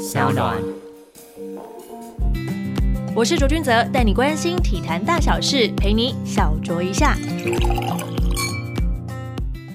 小暖。我是卓君泽，带你关心体坛大小事，陪你小酌一下。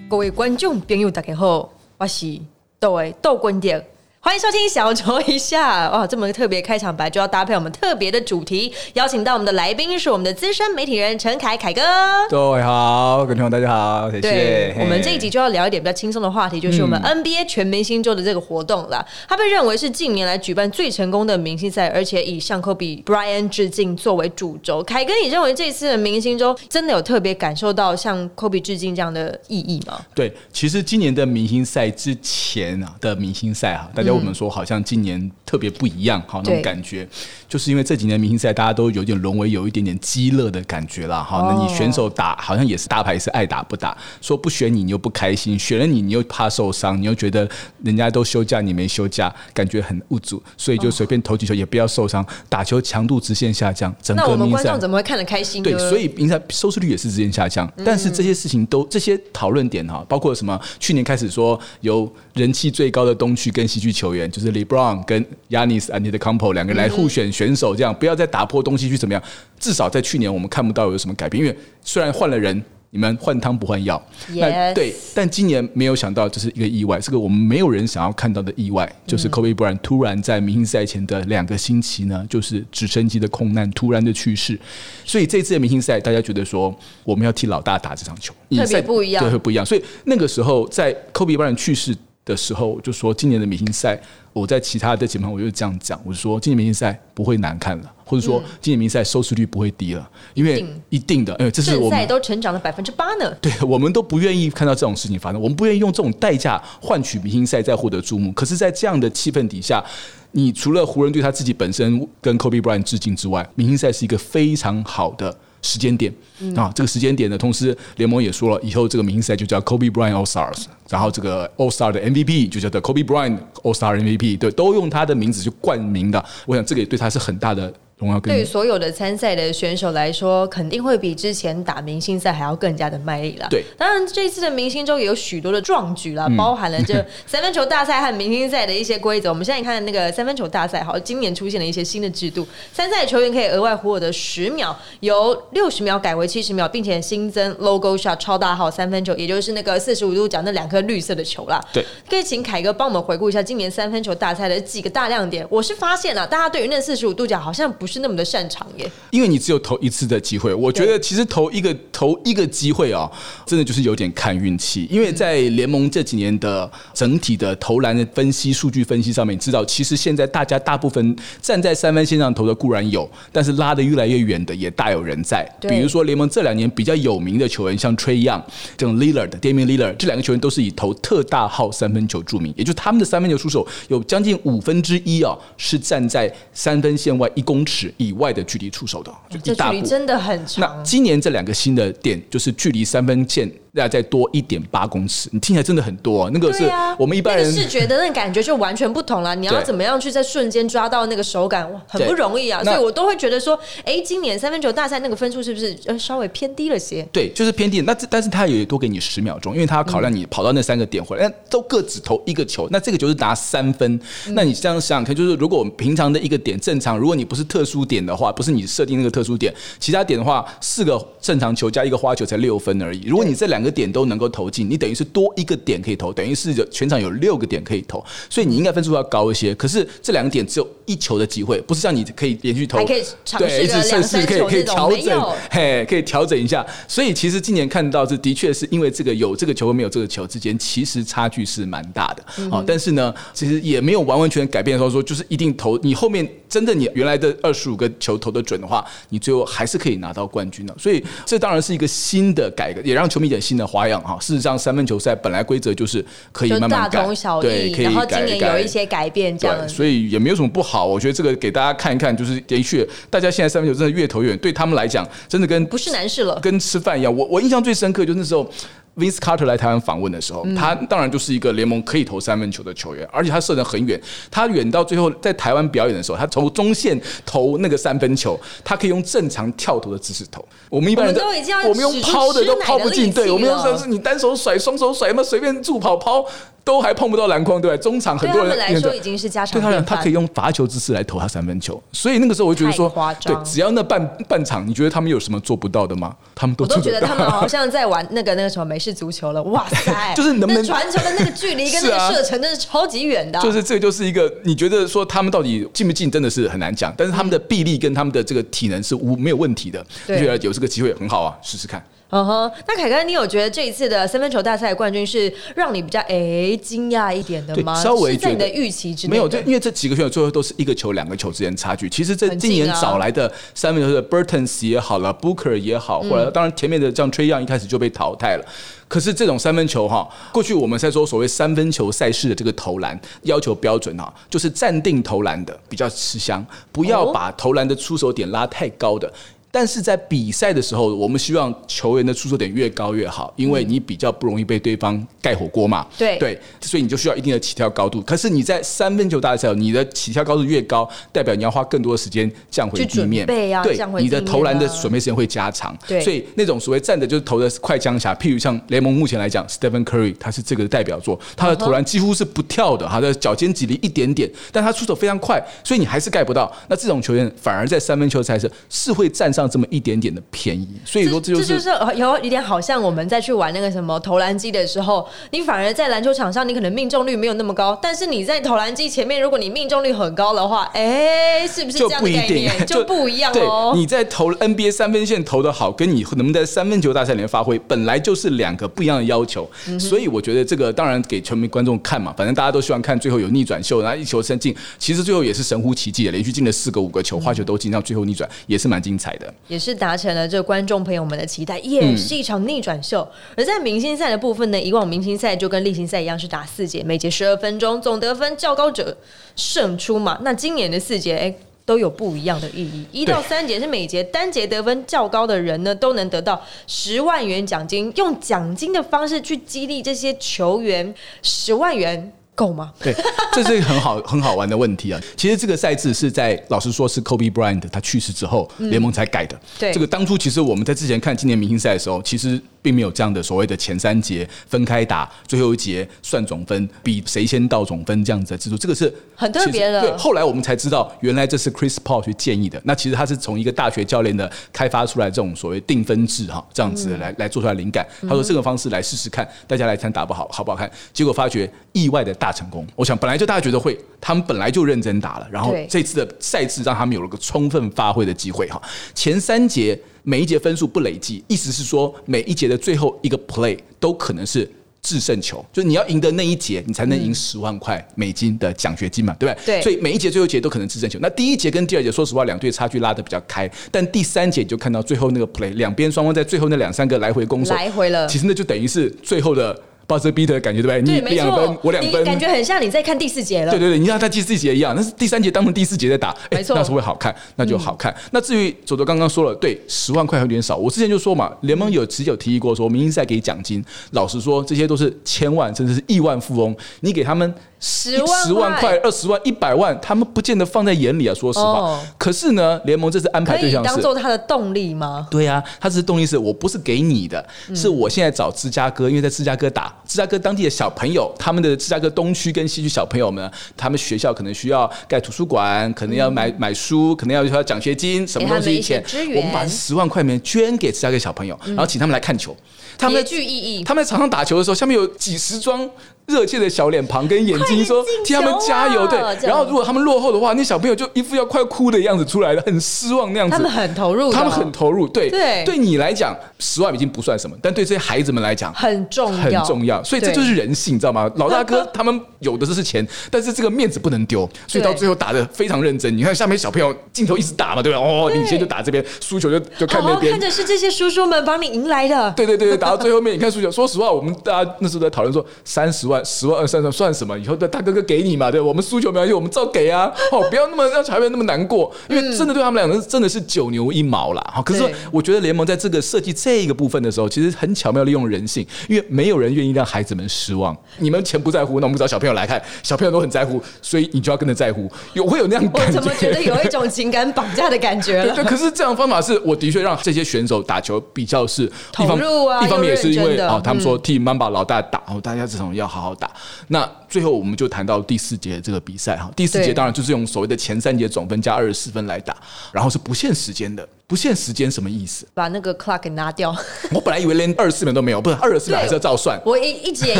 各位观众朋友，大家好，我是窦伟窦君点。欢迎收听小酌一下哇！这么特别开场白就要搭配我们特别的主题，邀请到我们的来宾是我们的资深媒体人陈凯凯哥。各位好，各位朋友大家好，谢谢。我们这一集就要聊一点比较轻松的话题，就是我们 NBA 全明星周的这个活动了。它被认为是近年来举办最成功的明星赛，而且以向科比 Brian 致敬作为主轴。凯哥，你认为这次的明星周真的有特别感受到向科比致敬这样的意义吗？对，其实今年的明星赛之前啊的明星赛哈，大家。我们说好像今年特别不一样，好那种感觉，就是因为这几年明星赛大家都有点沦为有一点点激乐的感觉了，哈。那你选手打好像也是大牌，是爱打不打，说不选你你又不开心，选了你你又怕受伤，你又觉得人家都休假你没休假，感觉很无助，所以就随便投几球也不要受伤，打球强度直线下降，整个明星赛怎么会看得开心？对，所以明星赛收视率也是直线下降。但是这些事情都这些讨论点哈，包括什么？去年开始说有人气最高的东区跟西区球。球员就是 LeBron 跟 Yanis and the Compo 两个人来互选选手，这样不要再打破东西去怎么样？至少在去年我们看不到有什么改变，因为虽然换了人，你们换汤不换药，那对，但今年没有想到这是一个意外，是个我们没有人想要看到的意外，就是 Kobe Bryant 突然在明星赛前的两个星期呢，就是直升机的空难突然的去世，所以这次的明星赛大家觉得说我们要替老大打这场球，特别不一样，对，会不一样。所以那个时候在 Kobe Bryant 去世。的时候，我就说今年的明星赛，我在其他的节目我就这样讲，我就说今年明星赛不会难看了，或者说今年明星赛收视率不会低了，因为一定的，因为这是我们都成长了百分之八呢。对，我们都不愿意看到这种事情发生，我们不愿意用这种代价换取明星赛再获得注目。可是，在这样的气氛底下，你除了湖人对他自己本身跟 Kobe Bryant 致敬之外，明星赛是一个非常好的。时间点啊，这个时间点呢，同时联盟也说了，以后这个明星赛就叫 Kobe Bryant All Stars，然后这个 All Star 的 MVP 就叫做 Kobe Bryant All Star MVP，对，都用他的名字去冠名的。我想这个也对他是很大的。对于所有的参赛的选手来说，肯定会比之前打明星赛还要更加的卖力了。对，当然这次的明星周也有许多的壮举了，包含了这 三分球大赛和明星赛的一些规则。我们现在看那个三分球大赛，好，今年出现了一些新的制度，参赛球员可以额外获得十秒，由六十秒改为七十秒，并且新增 logo shot 超大号三分球，也就是那个四十五度角那两颗绿色的球啦。对，可以请凯哥帮我们回顾一下今年三分球大赛的几个大亮点。我是发现了，大家对于那四十五度角好像不。不是那么的擅长耶，因为你只有投一次的机会。我觉得其实投一个投一个机会啊，真的就是有点看运气。因为在联盟这几年的整体的投篮的分析、数据分析上面，知道其实现在大家大部分站在三分线上投的固然有，但是拉的越来越远的也大有人在。比如说联盟这两年比较有名的球员，像 Trey Young、这种 Lillard、Damian Lillard 这两个球员都是以投特大号三分球著名，也就是他们的三分球出手有将近五分之一啊，是站在三分线外一公尺。以外的距离出手的，就距离真的很长。那今年这两个新的点，就是距离三分线。要再多一点八公尺，你听起来真的很多。那个是我们一般人视觉的那感觉就完全不同了。你要怎么样去在瞬间抓到那个手感，哇很不容易啊。所以我都会觉得说，哎，今年三分球大赛那个分数是不是呃稍微偏低了些？对，就是偏低。那但是他也多给你十秒钟，因为他要考量你跑到那三个点回来，都各只投一个球。那这个球是拿三分。那你这样想想看，就是如果我们平常的一个点正常，如果你不是特殊点的话，不是你设定那个特殊点，其他点的话，四个正常球加一个花球才六分而已。如果你这两个点都能够投进，你等于是多一个点可以投，等于是全场有六个点可以投，所以你应该分数要高一些。可是这两个点只有一球的机会，不是像你可以连续投，还可以尝试一两三球可以调整，嘿，可以调整一下。所以其实今年看到是的确是因为这个有这个球和没有这个球之间，其实差距是蛮大的啊。但是呢，其实也没有完完全改变说说就是一定投，你后面真的你原来的二十五个球投的准的话，你最后还是可以拿到冠军的。所以这当然是一个新的改革，也让球迷点新的花样。哈，事实上，三分球赛本来规则就是可以慢慢改，对，可以然后今年有一些改变，这样，所以也没有什么不好。我觉得这个给大家看一看，就是的确，大家现在三分球真的越投越远，对他们来讲，真的跟不是难事了，跟吃饭一样。我我印象最深刻，就是那时候。Vince Carter 来台湾访问的时候，他当然就是一个联盟可以投三分球的球员，而且他射得很远。他远到最后在台湾表演的时候，他从中线投那个三分球，他可以用正常跳投的姿势投。我们一般人都我们用抛的都抛不进，对，我们用是你单手甩、双手甩，那随便助跑抛。都还碰不到篮筐，对吧？中场很多人对他们来说已经是家常对他他可以用罚球姿势来投他三分球，所以那个时候我就觉得说，对，只要那半半场，你觉得他们有什么做不到的吗？他们都我都觉得他们好像在玩那个那个什么美式足球了，哇塞！就是能不能传球的那个距离跟 那个射程，真是超级远的啊。就是这就是一个，你觉得说他们到底进不进，真的是很难讲。但是他们的臂力跟他们的这个体能是无没有问题的，就对觉得有这个机会很好啊，试试看。嗯哼，那凯哥，你有觉得这一次的三分球大赛冠军是让你比较诶惊讶一点的吗？稍微在你的预期之内没有，这因为这几个选手最后都是一个球、两个球之间差距。其实这近今年啊找来的三分球的 Burtons 也好了，Booker 也好，或者当然前面的像 Trey Young 一开始就被淘汰了。可是这种三分球哈，过去我们在说所谓三分球赛事的这个投篮要求标准哈，就是暂定投篮的比较吃香，不要哦把投篮的出手点拉太高的。但是在比赛的时候，我们希望球员的出手点越高越好，因为你比较不容易被对方盖火锅嘛。对对，所以你就需要一定的起跳高度。可是你在三分球大赛，你的起跳高度越高，代表你要花更多的时间降回地面，对降回，你的投篮的啊准备时间会加长。对所以那种所谓站着就是投的快枪侠，譬如像联盟目前来讲，Stephen Curry 他是这个代表作，他的投篮几乎是不跳的，他的脚尖挤离一点点，但他出手非常快，所以你还是盖不到。那这种球员反而在三分球赛事是会站上这么一点点的便宜，所以说这就是这就是呃有有点好像我们在去玩那个什么投篮机的时候，你反而在篮球场上你可能命中率没有那么高，但是你在投篮机前面，如果你命中率很高的话，哎，是不是这就样的概不一定念，就不一样对，哦？你在投 NBA 三分线投的好，跟你能不能在三分球大赛里面发挥，本来就是两个不一样的要求。嗯所以我觉得这个当然给球迷观众看嘛，反正大家都希望看最后有逆转秀，然后一球三进。其实最后也是神乎其技的，连续进了四个五个球，花球都进，到最后逆转也是蛮精彩的。也是达成了这观众朋友们的期待，也是一场逆转秀。而在明星赛的部分呢，以往明星赛就跟例行赛一样是打四节，每节十二分钟，总得分较高者胜出嘛。那今年的四节，哎。都有不一样的意义。一到三节是每节单节得分较高的人呢，都能得到十万元奖金，用奖金的方式去激励这些球员。十万元够吗？对，这是一个很好很好玩的问题啊。其实这个赛制是在老实说是 Kobe Bryant 他去世之后，联盟才改的。嗯对这个当初其实我们在之前看今年明星赛的时候，其实并没有这样的所谓的前三节分开打，最后一节算总分，比谁先到总分这样子的制度，这个是很特别的对，后来我们才知道，原来这是 Chris Paul 去建议的。那其实他是从一个大学教练的开发出来这种所谓定分制哈，这样子嗯来来做出来灵感。他说这个方式来试试看，大家来看打不好好不好看。结果发觉意外的大成功。我想本来就大家觉得会，他们本来就认真打了，然后这次的赛制让他们有了个充分发挥的机会哈。前三节每一节分数不累计，意思是说每一节的最后一个 play 都可能是。制胜球，就是你要赢得那一节，你才能赢十万块美金的奖学金嘛，对不对？对所以每一节最后一节都可能制胜球。那第一节跟第二节，说实话，两队差距拉得比较开，但第三节你就看到最后那个 play，两边双方在最后那两三个来回攻守，来回了其实那就等于是最后的 buzzer beater 的感觉，对不对？你两分，，我两分，你感觉很像你在看第四节了。对对对，你像他第四节一样，那是第三节当成第四节在打，哎没错嗯那时候会好看，那就好看。那至于左左刚刚说了，对，十万块有点少。我之前就说嘛，联盟有持有提议过说，明星赛给奖金，老实说，这些都是千万甚至是亿万富翁，你给他们十万十万块、二十万、一百万，他们不见得放在眼里啊。说实话，哦可是呢，联盟这次安排对象是做他的动力吗？对啊，他这是动力是我不是给你的，嗯是我现在找芝加哥，因为在芝加哥打，芝加哥当地的小朋友，他们的芝加哥东区跟西区小朋友们，他们学校可能需要盖图书馆，可能要买、买书，可能要要奖学金，什么东西钱我们把十万块钱捐给芝加哥小朋友，然后请他们来看球。他们别在具意义。他们在场上打球的时候，下面有几十张热切的小脸庞跟眼睛，说替他们加油。对，然后如果他们落后的话，那小朋友就一副要快哭的样子出来了，很失望那样子。他们很投入他们很投入，对对对你来讲，十万已经不算什么，但对这些孩子们来讲。很重很，重要，所以这就是人性，你知道吗？老大哥 他们有的是钱，但是这个面子不能丢，所以到最后打的非常认真。你看下面小朋友镜头一直打嘛，对吧？哦，领先就打这边，输球就就看那边看。着是这些叔叔们帮你赢来的。对对对对，打到最后面，你看输球。说实话，我们大家那时候在讨论说，三十万、十万、二三十万算什么？以后的大哥哥给你嘛，对我们输球没关系，我们照给啊。哦，不要那么让小朋友那么难过，因为真的对他们两个真的是九牛一毛啦。好，可是我觉得联盟在这个设计这个部分的时候，其实很巧妙利用人性，因为没有人愿意让孩子们失望。你们钱不在乎，那我们找小朋友来看，小朋友都很在乎，所以你就要跟着在乎。有会有那样我感怎么觉得有一种 情感绑架的感觉了？对对，可是这样的方法是我的确让这些选手打球比较是一方投入啊一方面也是因为哦，他们说替 Mamba 老大打，哦，大家这种要好好打。那最后我们就谈到第四节这个比赛哈，第四节当然就是用所谓的前三节总分加二十四分来打，然后是不限时间的。不限时间什么意思？把那个 clock 给拿掉。我本来以为连二十四秒都没有，不是二十四秒还是要照算。我一一直也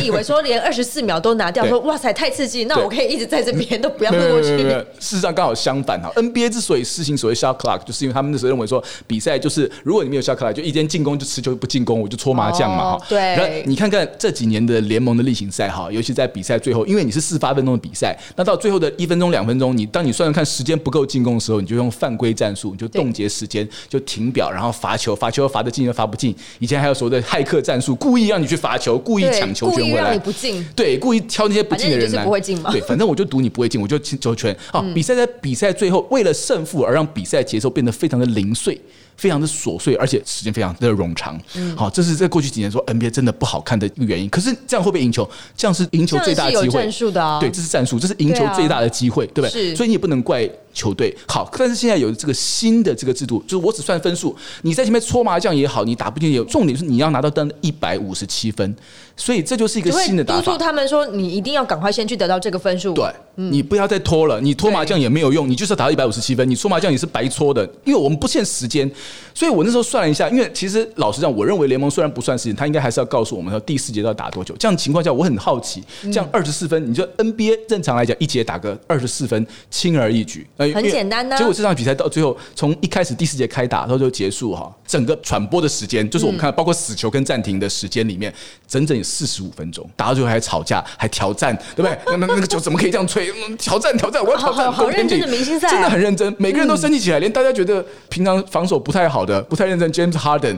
以为说连二十四秒都拿掉，说哇塞太刺激，那我可以一直在这边都不要过去。事实上刚好相反哈。NBA 之所以实行所谓 shot clock，就是因为他们那时候认为说比赛就是如果你没有 shot clock，就一边进攻就持球不进攻，我就搓麻将嘛哈。哦对然后你看看这几年的联盟的例行赛哈，尤其在比赛最后，因为你是四十八分钟的比赛，那到最后的一分钟两分钟，你当你算算看时间不够进攻的时候，你就用犯规战术，你就冻结时间，就停表，然后罚球，罚球罚得进又罚不进。以前还有所谓的骇客战术，故意让你去罚球，故意抢球权回来，不进对，故意挑那些不进的人来，对，反正我就赌你不会进，我就进球权。好，比赛在比赛最后，为了胜负而让比赛节奏变得非常的零碎。非常的琐碎，而且时间非常的冗长。嗯好，这是在过去几年说 NBA 真的不好看的一个原因。可是这样会不会赢球？这样是赢球最大的机会对，这是战术，这是赢球最大的机会，对不对？是所以你也不能怪球队。好，但是现在有这个新的这个制度，就是我只算分数，你在前面搓麻将也好，你打不进也有，重点是你要拿到单一百五十七分，所以这就是一个新的打法督促。他们说，你一定要赶快先去得到这个分数。对，你不要再拖了，你拖麻将也没有用，你就是要打到一百五十七分，你搓麻将也是白搓的，因为我们不限时间，所以我那时候算了一下，因为其实老实讲，我认为联盟虽然不算事情，他应该还是要告诉我们说第四节要打多久。这样情况下，我很好奇，嗯。这样二十四分，你就 NBA 正常来讲一节打个二十四分，轻而易举，呃很简单呐结果这场比赛到最后，从一开始第四节开打到最后结束哈，整个传播的时间，就是我们看到包括死球跟暂停的时间里面，整整有四十五分钟，打到最后还吵架，还挑战，对不对？那那那个球怎么可以这样吹？嗯挑战挑战，我要挑战，好认真的明星赛啊。真的很认真，每个人都生气起来，连大家觉得平常防守不太好的、不太认真，James Harden。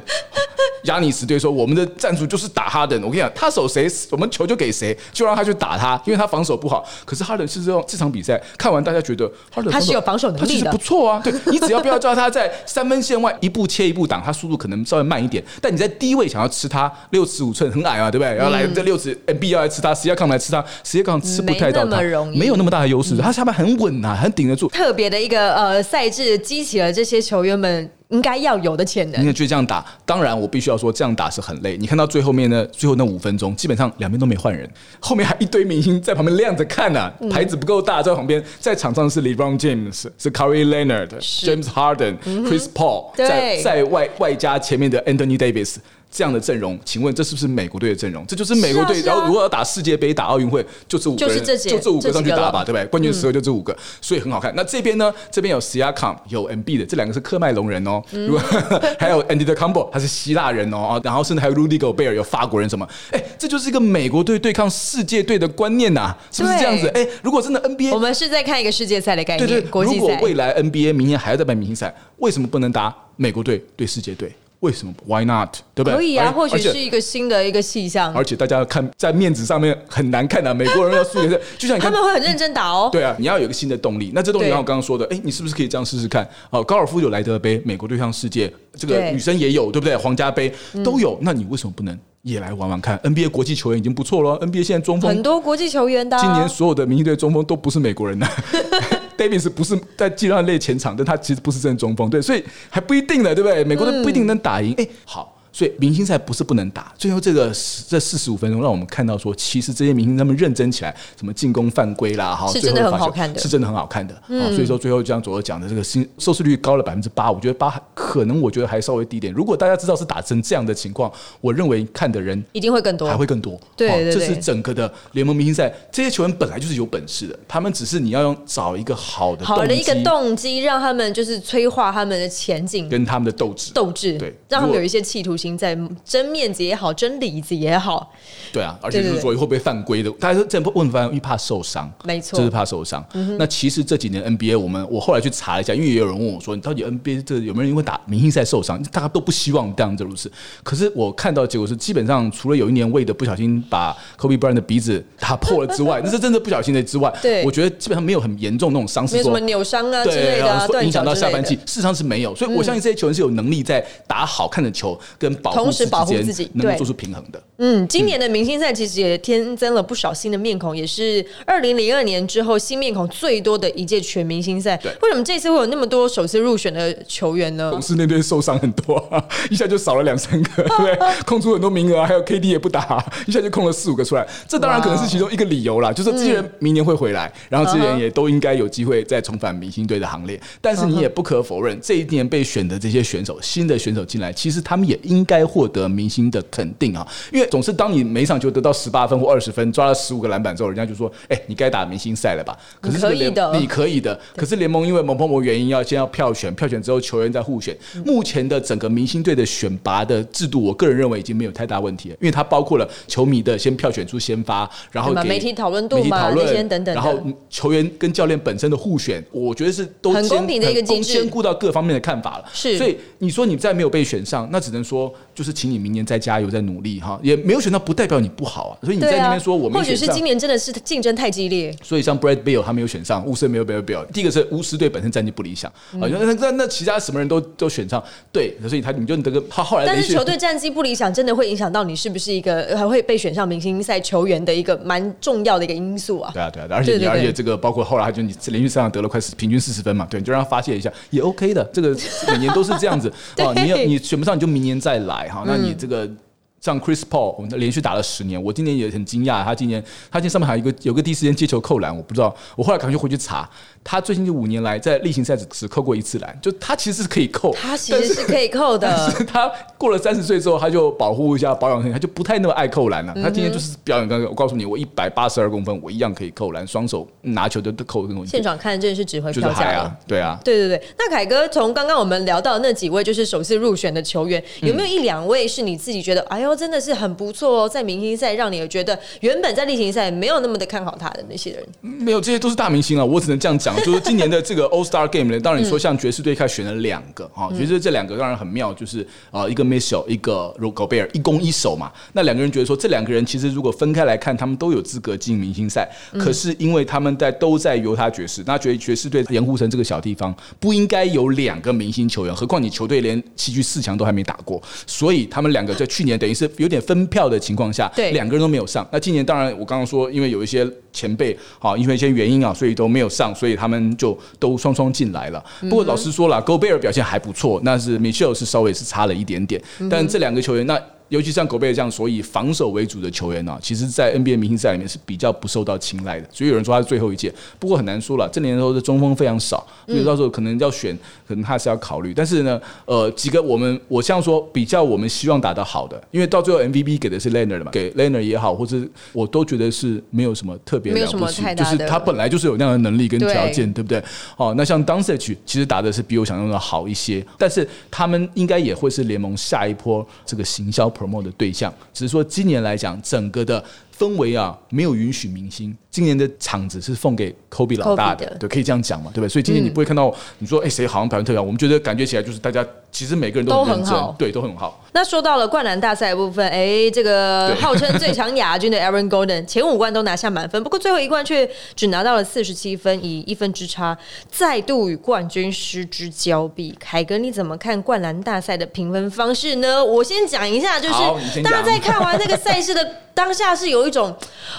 亚尼斯队说：“我们的战术就是打哈登。我跟你讲，他守谁，我们球就给谁，就让他去打他，因为他防守不好。可是哈登是这种这场比赛看完，大家觉得哈登他是有防守能力的他不错啊。对你只要不要叫他在三分线外一步切一步挡，他速度可能稍微慢一点。但你在低位想要吃他六尺五寸很矮啊，对不对？然后来这六尺 N B 要来吃他，十一杠来吃他，十一杠吃不太到他没有那么大的优势。他下面很稳啊，很顶得住。特别的一个呃赛制，激起了这些球员们应该要有的潜能。你看，就这样打，当然我必须要说，这样打是很累。你看到最后面呢，最后那五分钟，基本上两边都没换人，后面还一堆明星在旁边亮着看呢、嗯牌子不够大，在旁边，在场上是 LeBron James，是 c a r r y Leonard，James Harden、Chris Paul，在在外外加前面的 Anthony Davis。这样的阵容，请问这是不是美国队的阵容？这就是美国队。然后如果要打世界杯、打奥运会，就这五个人，就是这五个上去打吧，对不对？关键时候就这五个，所以很好看。那这边呢？这边有 Siakam，有 MB 的，这两个是科麦隆人哦。如果 还有 Andy the Combo，他是希腊人哦，啊然后甚至还有 Rudy Gobert，有法国人什么？哎，这就是一个美国队对抗世界队的观念呐，是不是这样子？对哎，如果真的 NBA 我们是在看一个世界赛的概念，对对。如果未来 NBA 明年还要再办明星赛，为什么不能打美国队对世界队？为什么？Why not？对不对？可以啊，或许是一个新的一个气象，而且大家看在面子上面很难看的、美国人要输给这，就像你看他们会很认真打哦。对啊，你要有一个新的动力。那这动力，对像我刚刚说的，哎，你是不是可以这样试试看？哦，高尔夫有莱德杯，美国对抗世界，这个女生也有，对不对？皇家杯都有，那你为什么不能也来玩玩看？NBA 国际球员已经不错了，NBA 现在中锋很多国际球员的啊、今年所有的明星队中锋都不是美国人的。Davis 不是在技量类前场，但他其实不是真的中锋，对，所以还不一定呢，对不对？美国队不一定能打赢。哎、好。所以明星赛不是不能打，最后这个这四十五分钟让我们看到说，其实这些明星他们认真起来，什么进攻犯规啦，哈，是真的很好看的是真的很好看的。好，所以说最后就像左右讲的，这个新收视率高了百分之八，我觉得八可能我觉得还稍微低一点。如果大家知道是打成这样的情况，我认为看的人一定会更多，还会更多。对对对哦这是整个的联盟明星赛，这些球员本来就是有本事的，他们只是你要用找一个好的好的一个动机，让他们就是催化他们的前景。跟他们的斗志。斗志，对让他们有一些企图心，在争面子也好，争里子也好，对啊，而且就是说会不会犯规的，大家真的问犯，因为怕受伤。没错就是怕受伤。那其实这几年 NBA，我们我后来去查了一下，因为也有人问我说，你到底 NBA 这有没有人因为打明星赛受伤？大家都不希望这样子如此。可是我看到的结果是，基本上除了有一年为的不小心把 Kobe Bryant 的鼻子打破了之外，那是真的不小心的之外，对我觉得基本上没有很严重那种伤势没有什么扭伤啊之类，的、影响到下半季，。事实上是没有，所以我相信这些球员是有能力在打好看的球跟保护同时保护自己对能够做出平衡的。嗯，今年的明星赛其实也添增了不少新的面孔，也是二零零二年之后新面孔最多的一届全明星赛对。为什么这次会有那么多首次入选的球员呢勇？士那队受伤很多啊，一下就少了两三个，对 不对？空出很多名额啊，还有 KD 也不打，一下就空了四五个出来。这当然可能是其中一个理由啦，就是这些人明年会回来，然后这些人也都应该有机会再重返明星队的行列。但是你也不可否认，这一年被选的这些选手，新的选手进来，其实他们也应该获得明星的肯定啊。因为总是当你每场球得到十八分或二十分，抓了十五个篮板之后，人家就说：“哎，你该打明星赛了吧？”可是可以的你可以的。可是联盟因为某某某原因要先要票选，票选之后球员再互选。目前的整个明星队的选拔的制度，我个人认为已经没有太大问题了，因为它包括了球迷的先票选出先发，然后媒体讨论度媒体嘛讨论那些等等然后球员跟教练本身的互选，我觉得是都很公平的一个机制兼顾到各方面的看法了。是所以你说你再没有被选上，那只能说 people 就是请你明年再加油再努力哈，也没有选到不代表你不好啊。所以你在那边说我，没选上或许是今。年真的是竞争太激烈。所以像 Brad Bill 他没有选上，巫师没有 Brad Bill。第一个是巫师队本身战绩不理想嗯啊，那那那其他什么人都都选上，对，所以他你就得个他后来但是球队战绩不理想，真的会影响到你是不是一个还会被选上明星赛球员的一个蛮重要的一个因素啊。对啊，对啊，而且你而且这个包括后来他就你连续三场得了快四平均四十分嘛，对，你就让他发泄一下也 OK 的，这个 每年都是这样子 啊。对你要你选不上你就明年再来哈，那你嗯这个。像 Chris Paul，我们连续打了十年，我今年也很惊讶，他今年他今天上面还有一个有个第一时间接球扣篮，我不知道，我后来赶快回去查，他最近这五年来在例行赛只只扣过一次篮，就他其实是可以扣，他其实是可以扣的但，是他过了三十岁之后，他就保护一下保养身体，他就不太那么爱扣篮了。他今天就是表演，刚刚我告诉你，我一百八十二公分，我一样可以扣篮，双手拿球都都扣那种。现场看真的是指挥就是票价啊，对啊。对对对，那凯哥从刚刚我们聊到的那几位就是首次入选的球员，有没有一两位是你自己觉得，哎呦，真的是很不错哦，在明星赛让你觉得原本在例行赛没有那么的看好他的那些人？没有，这些都是大明星啊，我只能这样讲。就是今年的这个 All Star Game 呢，当然你说像爵士队开始选了两个啊，爵士队这两个当然很妙，就是啊一个 Mitchell，一个 r o g o b e r 一攻一守嘛。那两个人觉得说，这两个人其实如果分开来看，他们都有资格进明星赛，可是因为他们在都在犹他爵士，那觉得爵士队盐湖城这个小地方不应该有两个明星球员，何况你球队连西区四强都还没打过，所以他们两个在去年等于是有点分票的情况下，对两个人都没有上。那今年当然我刚刚说，因为有一些前辈好，因为一些原因啊，所以都没有上，所以他们就都双双进来了。不过老实说了，戈贝尔表现还不错，那是 Michelle 是稍微是差了一点点，但这两个球员那。尤其像狗贝尔这样所以防守为主的球员呢、啊，其实，在 NBA 明星赛里面是比较不受到青睐的。所以有人说他是最后一届，不过很难说了。这年头的中锋非常少，所以到时候可能要选，可能他还是要考虑。但是呢，呃，几个我们我像说比较我们希望打得好的，因为到最后 MVP 给的是 Leonard 嘛，给 Leonard 也好，或者我都觉得是没有什么特别了不起，就是他本来就是有那样的能力跟条件，对不对？哦，那像 d u n s a g 其实打的是比我想象的好一些，但是他们应该也会是联盟下一波这个行销 Promote 的对象。只是说今年来讲，整个的氛围啊，没有允许明星。今年的场子是奉给 Kobe 老大的对，可以这样讲嘛，对不对？所以今年你不会看到你说，哎，谁好像表现特别好，我们觉得感觉起来就是大家其实每个人都很认真很好，对，都很好。那说到了灌篮大赛部分，哎，这个号称最强亚军的 Aaron Golden 前五冠都拿下满分，不过最后一冠却只拿到了四十七分，以一分之差再度与冠军失之交臂。凯哥，你怎么看灌篮大赛的评分方式呢？我先讲一下，就是大家在看完这个赛事的当下是有一种，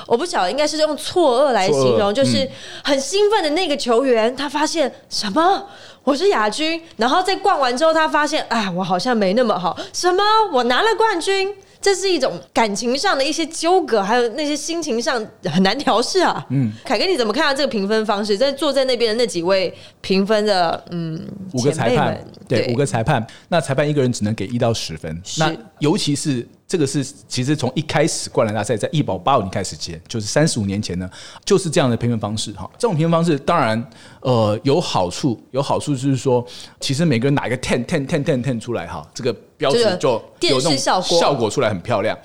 我不晓得应该是用错愕来形容，就是很兴奋的那个球员，他发现什么？我是亚军，然后在逛完之后，他发现，啊，我好像没那么好。什么？我拿了冠军，这是一种感情上的一些纠葛，还有那些心情上很难调试啊。嗯，凯哥，你怎么看到这个评分方式？在坐在那边的那几位评分的，嗯，五个裁判对，五个裁判，那裁判一个人只能给一到十分。那尤其是这个是，其实从一开始灌篮大赛在一九八五年开始接，就是三十五年前呢，就是这样的评分方式哈。这种评分方式当然呃有好处，有好处就是说，其实每个人拿一个 ten ten ten ten ten 出来哈，这个标这个志就有那种效果效果出来很漂亮。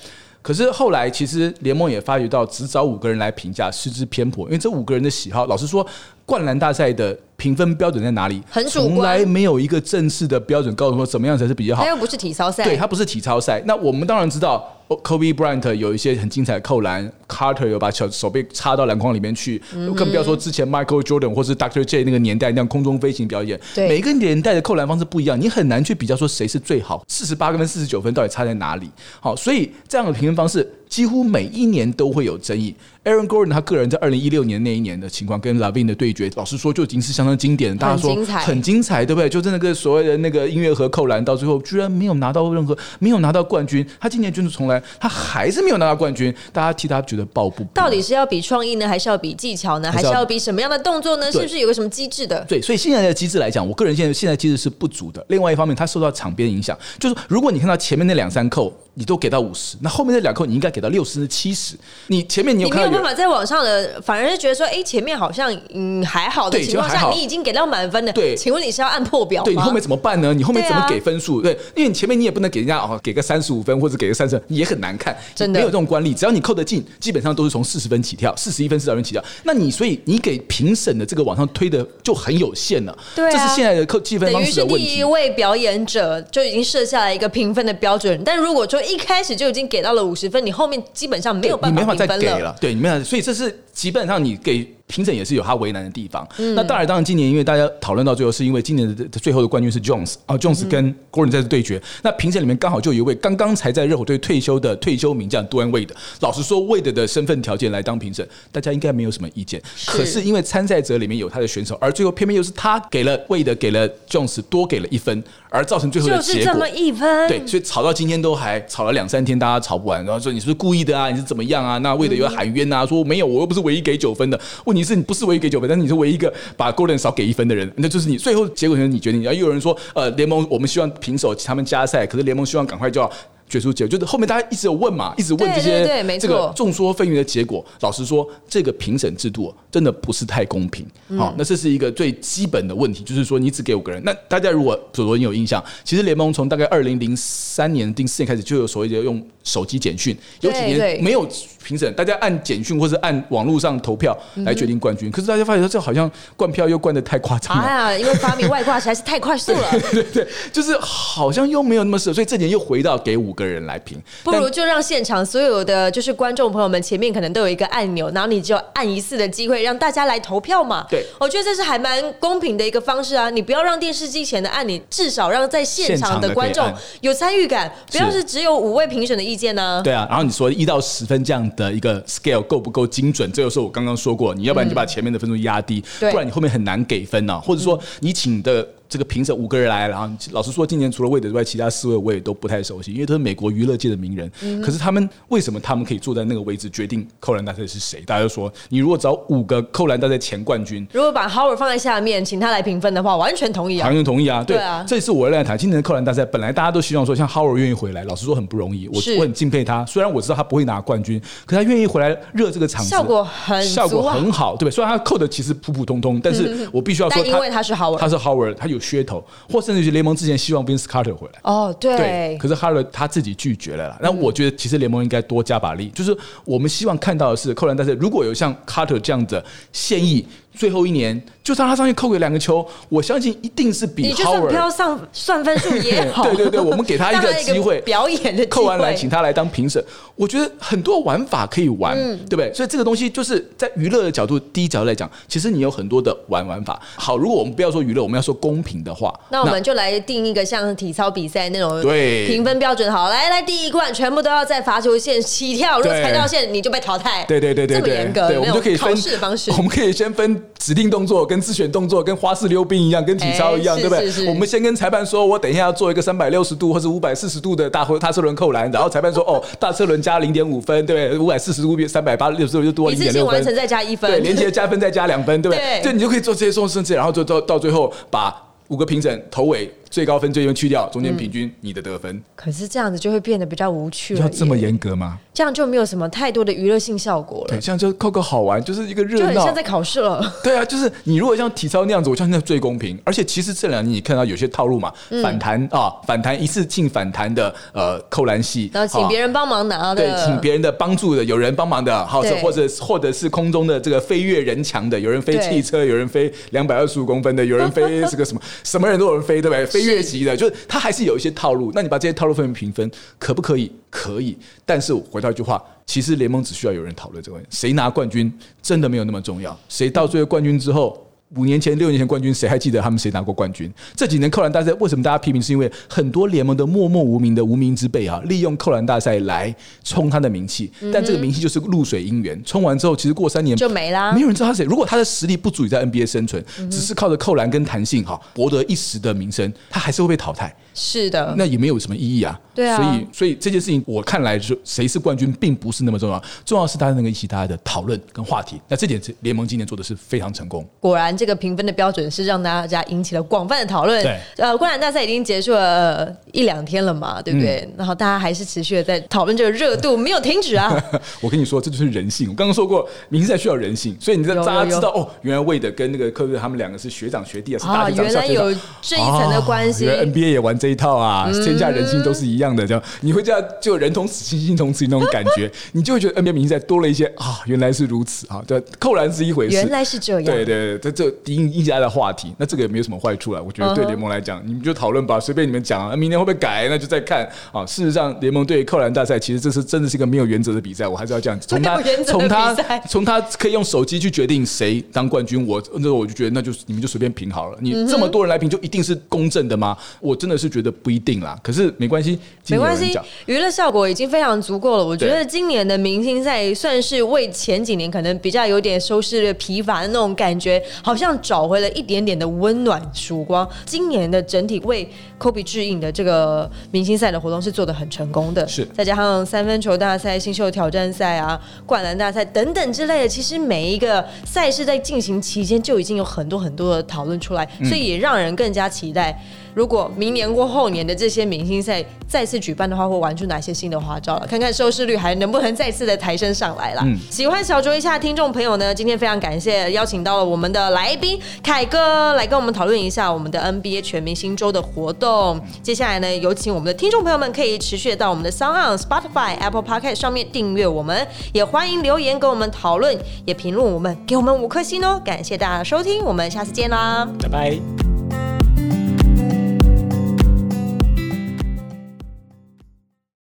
可是后来，其实联盟也发觉到，只找五个人来评价失之偏颇，因为这五个人的喜好，老实说，灌篮大赛的评分标准在哪里？很主观从来没有一个正式的标准告诉说怎么样才是比较好他。又不是体操赛，对，它不是体操赛。那我们当然知道，Kobe Bryant 有一些很精彩的扣篮，Carter 有把小手背插到篮筐里面去，更不要说之前 Michael Jordan 或是 Dr. J 那个年代那样空中飞行表演。对每个年代的扣篮方式不一样，你很难去比较说谁是最好。四十八分、四十九分到底差在哪里？好，所以这样的评分方式几乎每一年都会有争议。Aaron Gordon 他个人在二零一六年那一年的情况跟 Lavin 的对决，老实说就已经是相当经典，大家说很精彩对不对？就真的跟所谓的那个音乐盒扣篮，到最后居然没有拿到任何 没有拿到冠军。他今年就是重来，他还是没有拿到冠军，大家替他觉得抱不平。到底是要比创意呢，还是要比技巧呢，还还是要比什么样的动作呢？是不是有个什么机制的？对，所以现在的机制来讲，我个人现在现在机制是不足的。另外一方面，他受到场边影响，就是如果你看到前面那两三扣你都给到五十，那后面那两扣你应该给到六十、七十。你前面你有没看到有有办法在网上的，反而是觉得说，哎，前面好像嗯还好的对情况下，你已经给到满分了。对请问你是要按破表？对你后面怎么办呢？你后面怎么给分数？对，因为你前面你也不能给人家哦，给个三十五分或者给个三十，也很难看，真的没有这种惯例。只要你扣得进，基本上都是从四十分起跳，四十一分、四十分起跳。那你所以你给评审的这个往上推的就很有限了。对啊这是现在的扣计分方式的问题。第一位表演者就已经设下来一个评分的标准，但如果说一开始就已经给到了五十分，你后面基本上没有办法法评分再给了，对，你没办法，所以这是基本上你给评审也是有他为难的地方。那当然，当然今年因为大家讨论到最后，是因为今年的最后的冠军是 Jones 啊，Jones 跟 Gordon 在这对决。那评审里面刚好就有一位刚刚才在热火队退休的退休名将杜恩魏德。老实说，魏德的身份条件来当评审，大家应该没有什么意见。可是因为参赛者里面有他的选手，而最后偏偏又是他给了魏德给了 Jones 多给了一分，而造成最后的结果就是这么。一分。对，所以吵到今天都还吵了两三天，大家吵不完，然后说你是不是故意的啊？你是怎么样啊？那为了有喊冤啊，说没有，我又不是唯一给九分的。问题是你不是唯一给九分，但是你是唯一一个把 Golden 少给一分的人，那就是你。最后结果就是你决定。然后又有人说，呃，联盟我们希望平手，他们加赛，可是联盟希望赶快就要。决出结果，就是后面大家一直有问嘛，一直问对这些这个众说纷纭的结果。老实说，这个评审制度真的不是太公平。好、那这是一个最基本的问题，就是说你只给五个人。那大家如果左左你有印象，其实联盟从大概二零零三年、零四年开始就有所谓的用手机简讯，有几年没有评审，大家按简讯或是按网络上投票来决定冠军。可是大家发现说，这好像灌票又灌的太夸张了。哎呀，因为发明外挂实在是太快速了，对对，就是好像又没有那么适合，所以这年又回到给五个人来评。不如就让现场所有的就是观众朋友们前面可能都有一个按钮，然后你只有按一次的机会，让大家来投票嘛。对我觉得这是还蛮公平的一个方式啊！你不要让电视机前的按你，至少让在现场的观众有参与感，不要是是只有五位评审的意见呢、对啊，然后你说一到十分这样的一个 scale 够不够精准？这就是我刚刚说过，你要不然你就把前面的分数压低，对不然你后面很难给分呢、或者说你请的。这个评审五个人来，然后老实说，今年除了魏德之外，其他四位我也都不太熟悉，因为都是美国娱乐界的名人。可是他们为什么他们可以坐在那个位置决定扣篮大赛是谁？大家就说，你如果找五个扣篮大赛前冠军，如果把 Howard 放在下面，请他来评分的话，完全同意啊完。全同意啊，对，对啊这次我来谈今年的扣篮大赛，本来大家都希望说像 Howard 愿意回来，老实说很不容易，我我很敬佩他。虽然我知道他不会拿冠军，可他愿意回来热这个场子，效果很效果很好，对不对？虽然他扣的其实普普通通，但是我必须要说但因为他是 Howard 他是 Howard，他有噱头，或甚至于联盟之前希望 Vince Carter 回来。哦，对，对，可是 Howard 他自己拒绝了啦。那我觉得其实联盟应该多加把力，就是我们希望看到的是扣篮大赛，如果有像 Carter 这样的现役，最后一年就算他上去扣个两个球，我相信一定是比你就算不要上 算分数也好。对对对，我们给他一个机会，表演的机会扣完来请他来当评审，我觉得很多玩法可以玩，嗯对不对？所以这个东西就是在娱乐的角度，第一角度来讲，其实你有很多的玩玩法。好，如果我们不要说娱乐，我们要说公平的话，那我们就来定一个像体操比赛那种对评分标准，好，来来，第一关全部都要在罚球线起跳，如果踩到线你就被淘汰。对对对对对，这么严格，对，我们就可以分试的方式我。们可以先分指定动作跟自选动作，跟花式溜冰一样，跟体操一样，哎对不对我们先跟裁判说，我等一下要做一个三百六十度或者五百四十度的大大车轮扣篮，然后裁判说，哦，大车轮加零点五分，对不对？五百四十度变三百八六十度就多一零点六分完成。再加一分，对，连接加分再加两分，对不对？对对，你就可以做这些送甚至然后就到到最后把五个评审头尾最高分最低分去掉，中间平均你的得分，可是这样子就会变得比较无趣了。要这么，严格吗？这样就没有什么太多的娱乐性效果了对，，像就扣个好玩，就是一个热闹就很像。在考试了。对啊，就是你如果像体操那样子，我相信那最公平。而且其实这两年你看到有些套路嘛，嗯反弹啊，反弹一次性反弹的呃扣篮戏，然后请别人。帮忙拿的，对，请别人的帮助的，有人帮忙的，好，对或者或者是空中的这个飞跃人墙的，有人飞汽车，有人飞两百二十五公分的，有人飞这个什么什么人都有人飞，对不对？飞 越级的，就是他还是有一些套路。那你把这些套路分为评分，可不可以？可以。但是我回到一句话，其实联盟只需要有人讨论这个问题，谁拿冠军真的没有那么重要，谁到最后冠军之后。五年前、六年前冠军，谁还记得他们谁拿过冠军？这几年扣篮大赛为什么大家批评？是因为很多联盟的默默无名的无名之辈啊，利用扣篮大赛来冲他的名气。但这个名气就是露水姻缘，冲完之后，其实过三年就没啦，没有人知道他谁。如果他的实力不足以在 NBA 生存，只是靠着扣篮跟弹性哈博得一时的名声，他还是会被淘汰。是的，那也没有什么意义啊。对啊，所以所以这件事情我看来是谁是冠军并不是那么重要，重要是大家能够引起大家的讨论跟话题。那这点是联盟今年做的是非常成功。果然，这个评分的标准是让大家引起了广泛的讨论。对，呃，灌篮大赛已经结束了一两天了嘛，对不对？然后大家还是持续的在讨论这个热度，没有停止啊。我跟你说，这就是人性。我刚刚说过，明星赛需要人性，所以你在大家知道哦，原来魏的跟那个科瑞他们两个是学长学弟啊，是大学长原来有这一层的关系。NBA 也玩这一套啊。天下人心都是一样的，这样你会这样就人同此心，心同此理那种感觉，你就会觉得 NBA 明星赛多了一些啊，原来是如此啊，对，扣篮是一回事，原来是这样，对对对，这这引引起的话题，那这个也没有什么坏处啊，我觉得对联盟来讲，你们就讨论吧，随便你们讲啊，明年会不会改，那就再看啊。事实上，联盟对扣篮大赛其实这是真的是一个没有原则的比赛，我还是要这样，从他从他从他可以用手机去决定谁当冠军，我那我就觉得那就你们就随便评好了，你这么多人来评就一定是公正的吗？我真的是觉得不一定啦，可是没关系。没关系，娱乐效果已经非常足够了。我觉得今年的明星赛算是为前几年可能比较有点收视率疲乏的那种感觉，好像找回了一点点的温暖曙光。今年的整体为 Kobe 致应的这个明星赛的活动是做的很成功的，是再加上三分球大赛、新秀挑战赛啊、灌篮大赛等等之类的，其实每一个赛事在进行期间就已经有很多很多的讨论出来，所以也让人更加期待。如果明年或后年的这些明星赛再次举办的话，会玩出哪些新的花招了？看看收视率还能不能再次的抬升上来了。喜欢小酌一下听众朋友呢，今天非常感谢邀请到了我们的来宾凯哥来跟我们讨论一下我们的 NBA 全明星周的活动。接下来呢，有请我们的听众朋友们可以持续到我们的 Sound、Spotify、Apple Podcast 上面订阅我们，也欢迎留言跟我们讨论，也评论我们，给我们五颗星哦！感谢大家的收听，我们下次见啦，拜拜。